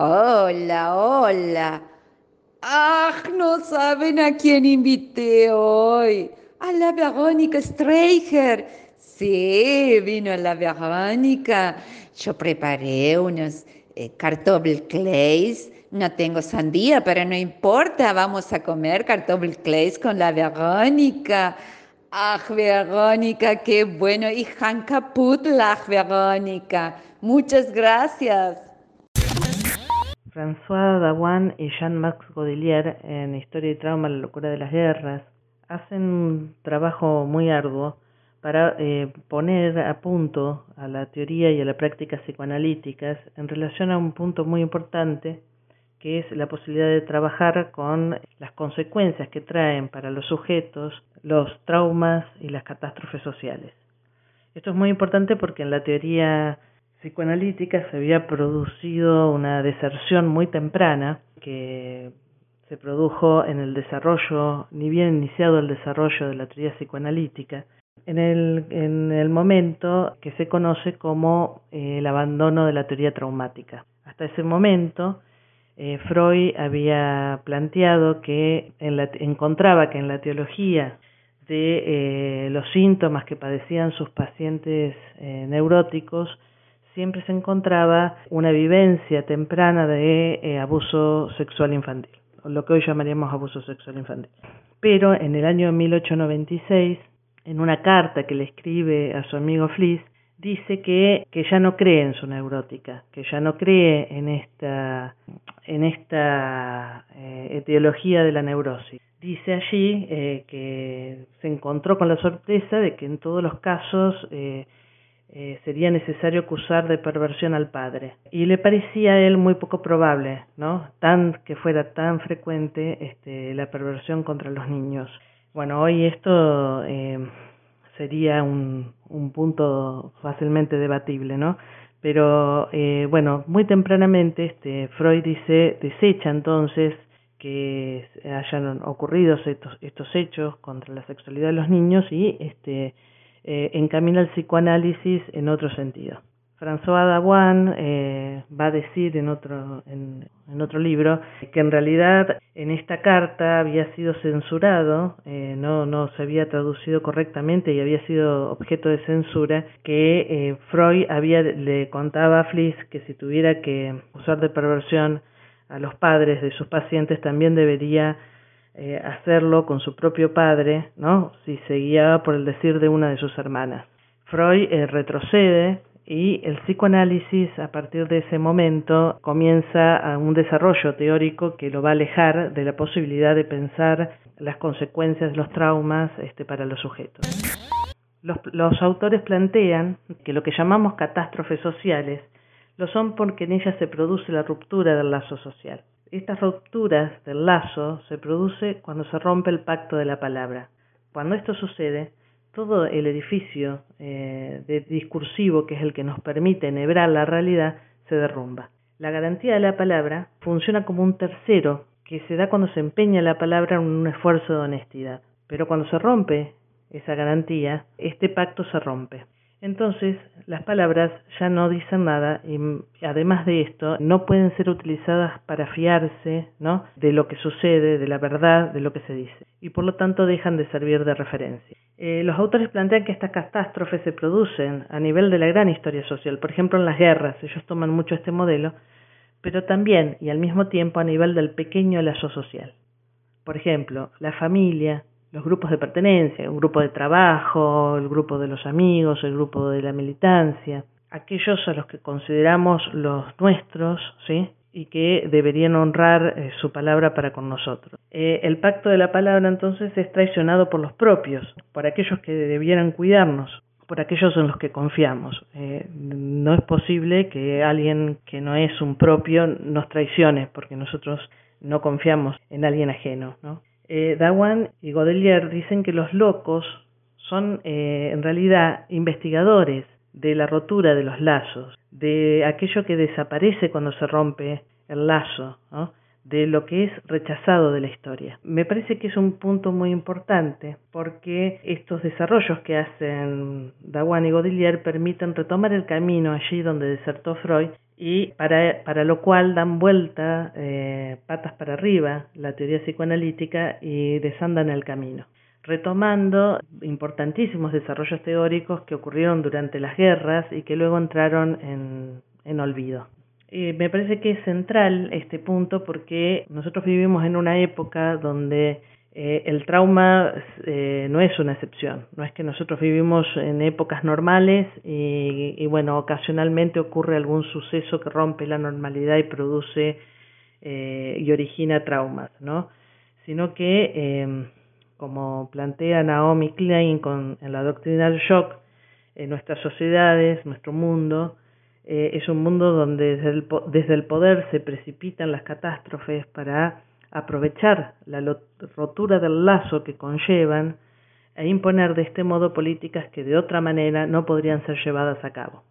Hola, hola. ¡Ah! No saben a quién invité hoy. A la Verónica Streicher. Sí, vino la Verónica. Yo preparé unos eh, clays. No tengo sandía, pero no importa. Vamos a comer clays con la Verónica. ¡Ah, Verónica, qué bueno! Y Han Kaputlach, Verónica. Muchas gracias. François Dawan y Jean-Max Godelier en Historia y Trauma, la locura de las guerras, hacen un trabajo muy arduo para eh, poner a punto a la teoría y a la práctica psicoanalíticas en relación a un punto muy importante que es la posibilidad de trabajar con las consecuencias que traen para los sujetos los traumas y las catástrofes sociales. Esto es muy importante porque en la teoría psicoanalítica se había producido una deserción muy temprana que se produjo en el desarrollo, ni bien iniciado el desarrollo de la teoría psicoanalítica, en el, en el momento que se conoce como eh, el abandono de la teoría traumática. Hasta ese momento, eh, Freud había planteado que encontraba que en la teología de eh, los síntomas que padecían sus pacientes neuróticos siempre se encontraba una vivencia temprana de eh, abuso sexual infantil, lo que hoy llamaríamos abuso sexual infantil. Pero en el año 1896, en una carta que le escribe a su amigo Fliss, dice que, que ya no cree en su neurótica, que ya no cree en esta, en esta eh, etiología de la neurosis. Dice allí eh, que se encontró con la sorpresa de que en todos los casos eh, eh, sería necesario acusar de perversión al padre. Y le parecía a él muy poco probable, ¿no? Tan que fuera tan frecuente este, la perversión contra los niños. Bueno, hoy esto eh, sería un, un punto fácilmente debatible, ¿no? Pero eh, bueno, muy tempranamente este, Freud dice, desecha entonces que hayan ocurrido estos, estos hechos contra la sexualidad de los niños y este, eh, encamina el psicoanálisis en otro sentido. François Dawan eh, va a decir en otro, en, otro libro que en realidad en esta carta había sido censurado, eh, no, no se había traducido correctamente y había sido objeto de censura, que eh, Freud había, le contaba a Fliss que si tuviera que usar de perversión a los padres de sus pacientes también debería eh, hacerlo con su propio padre, ¿no? Si se guiaba por el decir de una de sus hermanas. Freud eh, retrocede y el psicoanálisis a partir de ese momento comienza un desarrollo teórico que lo va a alejar de la posibilidad de pensar las consecuencias de los traumas este, para los sujetos. Los, los autores plantean que lo que llamamos catástrofes sociales lo son porque en ellas se produce la ruptura del lazo social. Estas rupturas del lazo se produce cuando se rompe el pacto de la palabra. Cuando esto sucede, todo el edificio eh, de discursivo, que es el que nos permite enhebrar la realidad, se derrumba. La garantía de la palabra funciona como un tercero que se da cuando se empeña la palabra en un esfuerzo de honestidad. Pero cuando se rompe esa garantía, este pacto se rompe. Entonces, las palabras ya no dicen nada y además de esto, no pueden ser utilizadas para fiarse, ¿no? de lo que sucede, de la verdad, de lo que se dice, y por lo tanto dejan de servir de referencia. Eh, los autores plantean que estas catástrofes se producen a nivel de la gran historia social, por ejemplo en las guerras, ellos toman mucho este modelo, pero también y al mismo tiempo a nivel del pequeño lazo social. Por ejemplo, la familia, los grupos de pertenencia, un grupo de trabajo, el grupo de los amigos, el grupo de la militancia, aquellos a los que consideramos los nuestros, ¿sí? y que deberían honrar eh, su palabra para con nosotros. Eh, el pacto de la palabra entonces es traicionado por los propios, por aquellos que debieran cuidarnos, por aquellos en los que confiamos. Eh, no es posible que alguien que no es un propio nos traicione, porque nosotros no confiamos en alguien ajeno. ¿no? Eh, Dawan y Godelier dicen que los locos son eh, en realidad investigadores de la rotura de los lazos, de aquello que desaparece cuando se rompe el lazo, de lo que es rechazado de la historia. Me parece que es un punto muy importante porque estos desarrollos que hacen Dawan y Godelier permiten retomar el camino allí donde desertó Freud y para, para lo cual dan vuelta eh, patas para arriba la teoría psicoanalítica y desandan el camino, retomando importantísimos desarrollos teóricos que ocurrieron durante las guerras y que luego entraron en, en olvido. Eh, me parece que es central este punto porque nosotros vivimos en una época donde eh, el trauma eh, no es una excepción, no es que nosotros vivimos en épocas normales y, y, bueno, ocasionalmente ocurre algún suceso que rompe la normalidad y produce eh, y origina traumas, ¿no? Sino que, eh, como plantea Naomi Klein con, en la doctrina del shock, en nuestras sociedades, nuestro mundo, eh, es un mundo donde desde el, desde el poder se precipitan las catástrofes para aprovechar la rotura del lazo que conllevan e imponer de este modo políticas que de otra manera no podrían ser llevadas a cabo.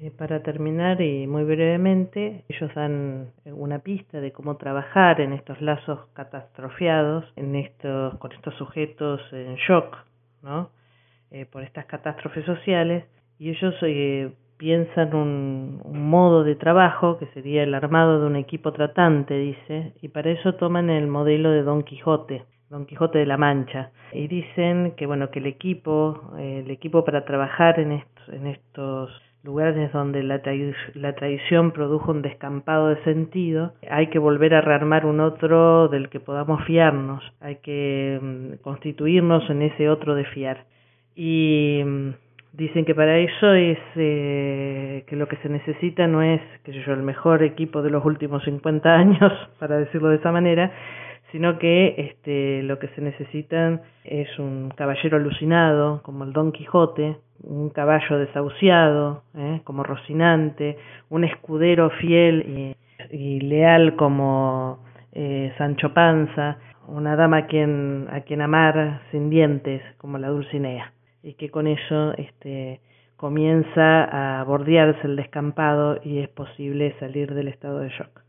Eh, para terminar y muy brevemente, ellos dan una pista de cómo trabajar en estos lazos catastrofiados, en estos, con estos sujetos en shock, ¿no? Eh, por estas catástrofes sociales, y ellos eh, piensan un, un modo de trabajo que sería el armado de un equipo tratante, dice, y para eso toman el modelo de Don Quijote, Don Quijote de la Mancha, y dicen que bueno que el equipo, eh, el equipo para trabajar en estos, en estos lugares donde la, tra la tradición produjo un descampado de sentido, hay que volver a rearmar un otro del que podamos fiarnos, hay que um, constituirnos en ese otro de fiar. Y um, Dicen que para eso es eh, que lo que se necesita no es, que yo, el mejor equipo de los últimos 50 años, para decirlo de esa manera, sino que este, lo que se necesitan es un caballero alucinado, como el Don Quijote, un caballo desahuciado, ¿eh? como Rocinante, un escudero fiel y, leal como eh, Sancho Panza, una dama a quien, a quien amar sin dientes, como la Dulcinea y que con eso este, comienza a bordearse el descampado y es posible salir del estado de shock.